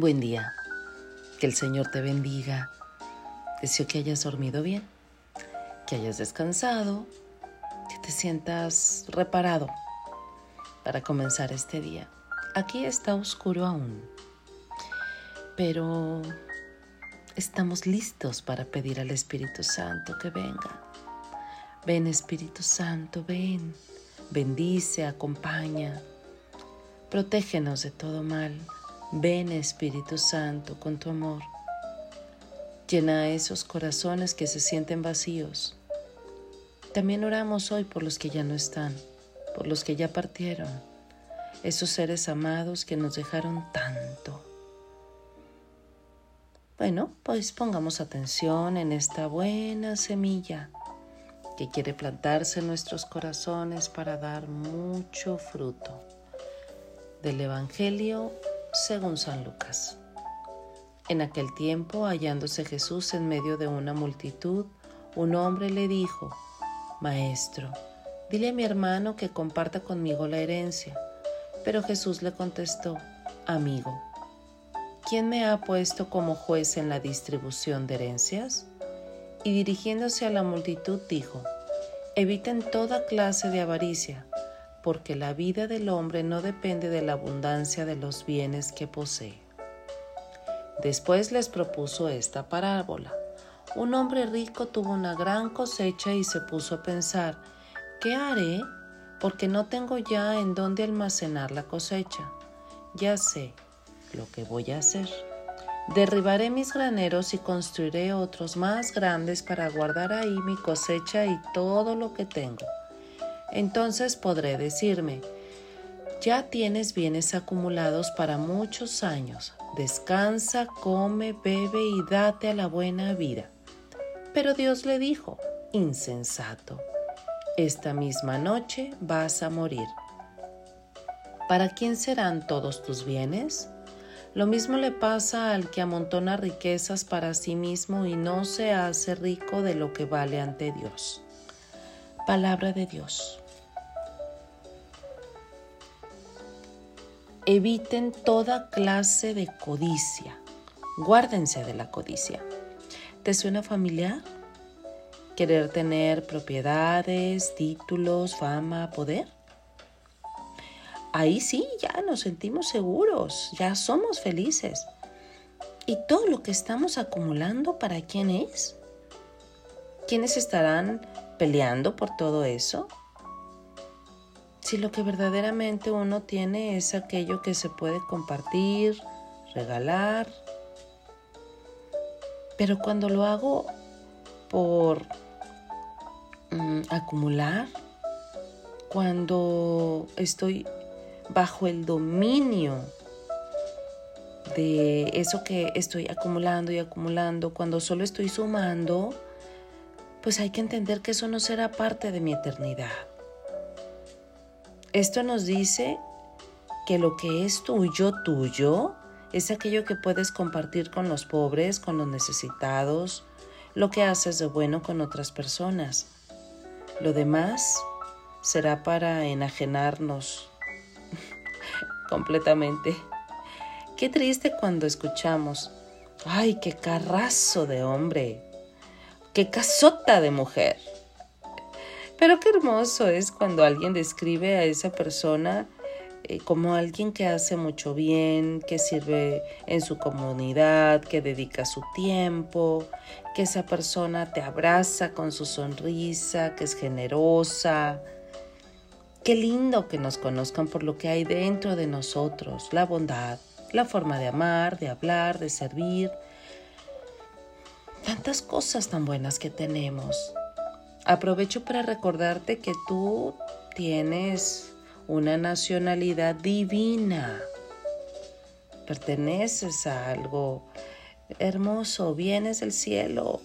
Buen día. Que el Señor te bendiga. Deseo que hayas dormido bien, que hayas descansado, que te sientas reparado para comenzar este día. Aquí está oscuro aún, pero estamos listos para pedir al Espíritu Santo que venga. Ven Espíritu Santo, ven, bendice, acompaña, protégenos de todo mal. Ven Espíritu Santo con tu amor. Llena esos corazones que se sienten vacíos. También oramos hoy por los que ya no están, por los que ya partieron, esos seres amados que nos dejaron tanto. Bueno, pues pongamos atención en esta buena semilla que quiere plantarse en nuestros corazones para dar mucho fruto. Del Evangelio según San Lucas. En aquel tiempo, hallándose Jesús en medio de una multitud, un hombre le dijo, Maestro, dile a mi hermano que comparta conmigo la herencia. Pero Jesús le contestó, Amigo, ¿quién me ha puesto como juez en la distribución de herencias? Y dirigiéndose a la multitud dijo, Eviten toda clase de avaricia porque la vida del hombre no depende de la abundancia de los bienes que posee. Después les propuso esta parábola. Un hombre rico tuvo una gran cosecha y se puso a pensar, ¿qué haré? Porque no tengo ya en dónde almacenar la cosecha. Ya sé lo que voy a hacer. Derribaré mis graneros y construiré otros más grandes para guardar ahí mi cosecha y todo lo que tengo. Entonces podré decirme, ya tienes bienes acumulados para muchos años, descansa, come, bebe y date a la buena vida. Pero Dios le dijo, insensato, esta misma noche vas a morir. ¿Para quién serán todos tus bienes? Lo mismo le pasa al que amontona riquezas para sí mismo y no se hace rico de lo que vale ante Dios. Palabra de Dios. Eviten toda clase de codicia. Guárdense de la codicia. ¿Te suena familiar? Querer tener propiedades, títulos, fama, poder. Ahí sí, ya nos sentimos seguros, ya somos felices. ¿Y todo lo que estamos acumulando para quién es? ¿Quiénes estarán peleando por todo eso? Si lo que verdaderamente uno tiene es aquello que se puede compartir, regalar, pero cuando lo hago por mm, acumular, cuando estoy bajo el dominio de eso que estoy acumulando y acumulando, cuando solo estoy sumando, pues hay que entender que eso no será parte de mi eternidad. Esto nos dice que lo que es tuyo, tuyo, es aquello que puedes compartir con los pobres, con los necesitados, lo que haces de bueno con otras personas. Lo demás será para enajenarnos completamente. Qué triste cuando escuchamos, ay, qué carrazo de hombre, qué casota de mujer. Pero qué hermoso es cuando alguien describe a esa persona eh, como alguien que hace mucho bien, que sirve en su comunidad, que dedica su tiempo, que esa persona te abraza con su sonrisa, que es generosa. Qué lindo que nos conozcan por lo que hay dentro de nosotros, la bondad, la forma de amar, de hablar, de servir. Tantas cosas tan buenas que tenemos. Aprovecho para recordarte que tú tienes una nacionalidad divina. Perteneces a algo hermoso, vienes del cielo.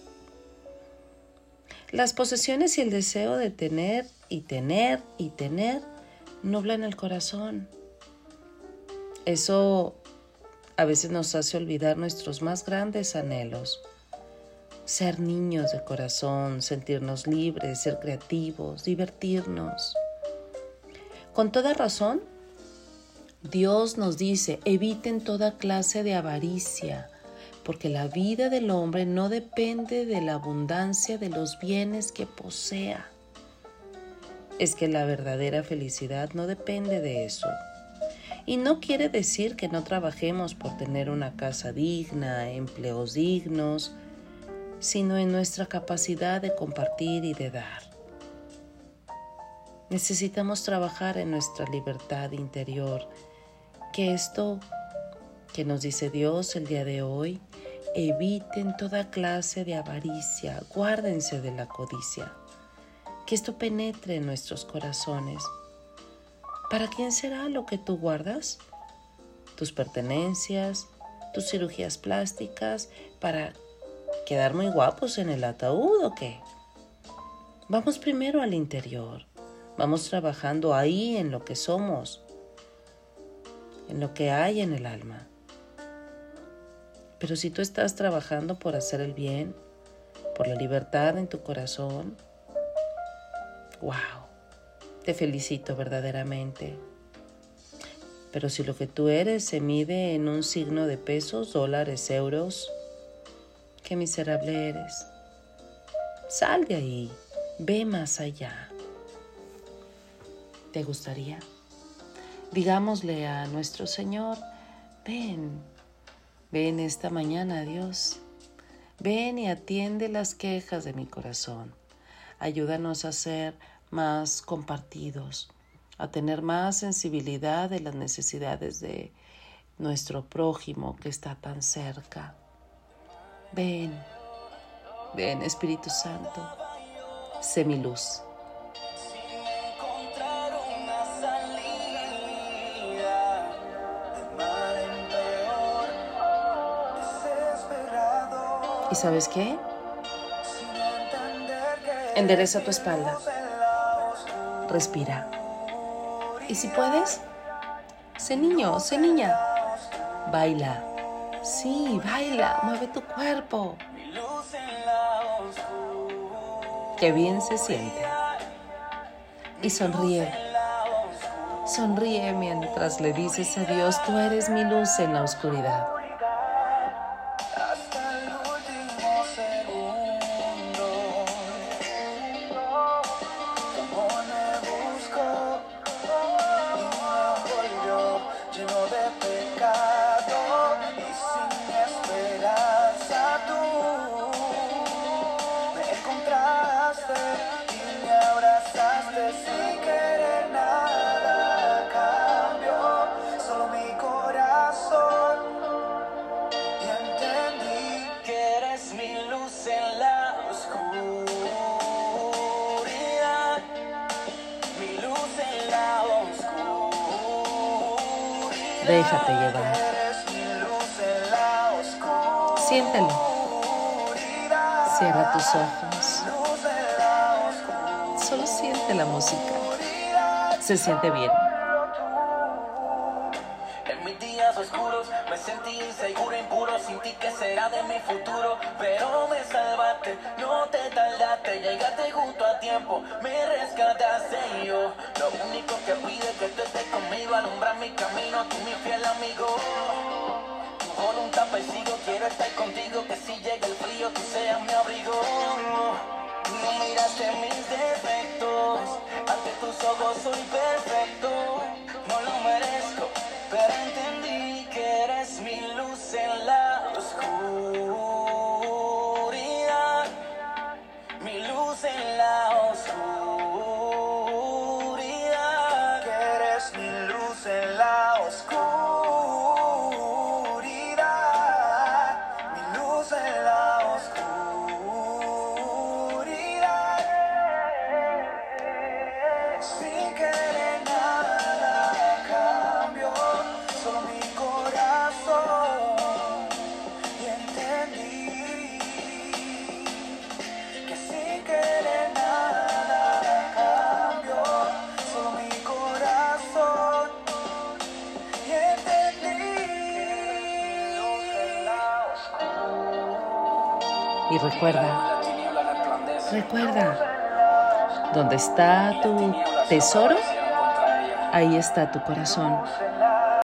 Las posesiones y el deseo de tener y tener y tener nublan el corazón. Eso a veces nos hace olvidar nuestros más grandes anhelos ser niños de corazón, sentirnos libres, ser creativos, divertirnos. Con toda razón, Dios nos dice, eviten toda clase de avaricia, porque la vida del hombre no depende de la abundancia de los bienes que posea. Es que la verdadera felicidad no depende de eso. Y no quiere decir que no trabajemos por tener una casa digna, empleos dignos, sino en nuestra capacidad de compartir y de dar. Necesitamos trabajar en nuestra libertad interior que esto que nos dice Dios el día de hoy, eviten toda clase de avaricia, guárdense de la codicia, que esto penetre en nuestros corazones. ¿Para quién será lo que tú guardas? Tus pertenencias, tus cirugías plásticas, para quedar muy guapos en el ataúd o qué? Vamos primero al interior, vamos trabajando ahí en lo que somos, en lo que hay en el alma. Pero si tú estás trabajando por hacer el bien, por la libertad en tu corazón, wow, te felicito verdaderamente. Pero si lo que tú eres se mide en un signo de pesos, dólares, euros, qué miserable eres. Sal de ahí, ve más allá. ¿Te gustaría? Digámosle a nuestro Señor, ven, ven esta mañana, Dios. Ven y atiende las quejas de mi corazón. Ayúdanos a ser más compartidos, a tener más sensibilidad de las necesidades de nuestro prójimo que está tan cerca. Ven, ven Espíritu Santo, sé mi luz. ¿Y sabes qué? Endereza tu espalda. Respira. Y si puedes, sé niño, sé niña. Baila. Sí, baila. Mueve tu cuerpo. Qué bien se siente. Y sonríe. Sonríe mientras le dices a Dios, tú eres mi luz en la oscuridad. Déjate llevar. Siéntelo. Cierra tus ojos. Solo siente la música. Se siente bien. Días oscuros. Me sentí inseguro, impuro, sin ti que será de mi futuro, pero me salvaste, no te tardaste, llegaste justo a tiempo, me rescataste. Y yo, lo único que pide es que tú estés conmigo, alumbrar mi camino, tú mi fiel amigo. Tu voluntad persigo, quiero estar contigo, que si llega el frío tú seas mi abrigo. No miraste mis defectos, ante tus ojos soy perfecto, no lo merezco, pero entendí que eres mi luz en la Y recuerda, recuerda, donde está tu tesoro, ahí está tu corazón.